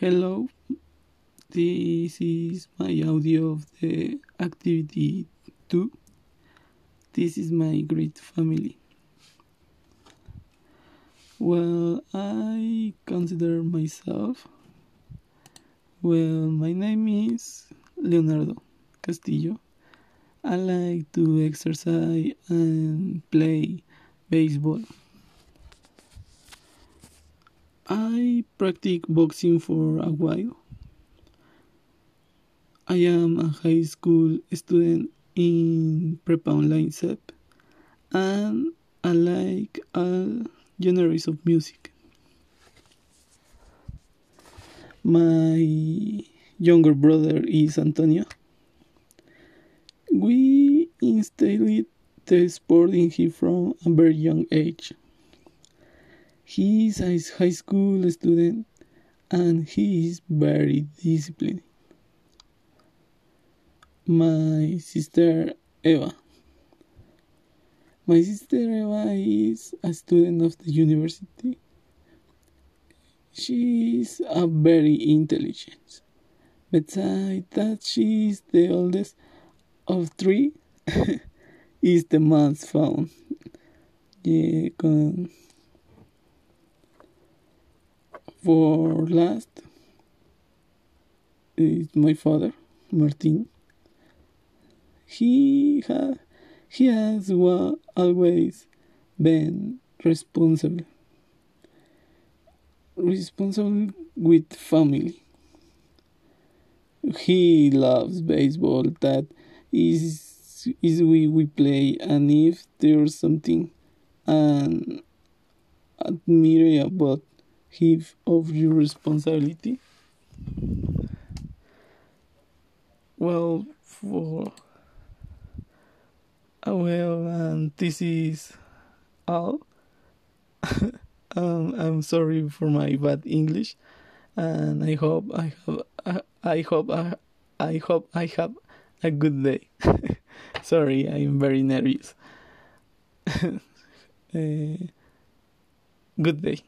Hello, this is my audio of the activity 2. This is my great family. Well, I consider myself. Well, my name is Leonardo Castillo. I like to exercise and play baseball. I practiced boxing for a while. I am a high school student in Prepa Online SEP and I like all genres of music. My younger brother is Antonio. We instilled the sport in him from a very young age. He is a high school student and he is very disciplined. My sister Eva. My sister Eva is a student of the university. She is a very intelligent. Besides that, she is the oldest of three. is the most fun. Yeah, con for last is my father, Martin. He ha, he has always been responsible, responsible with family. He loves baseball. That is is we we play, and if there's something and admire about heave of your responsibility? Well, for well, and this is all. um, I'm sorry for my bad English, and I hope I have I, I hope I, I hope I have a good day. sorry, I'm very nervous. uh, good day.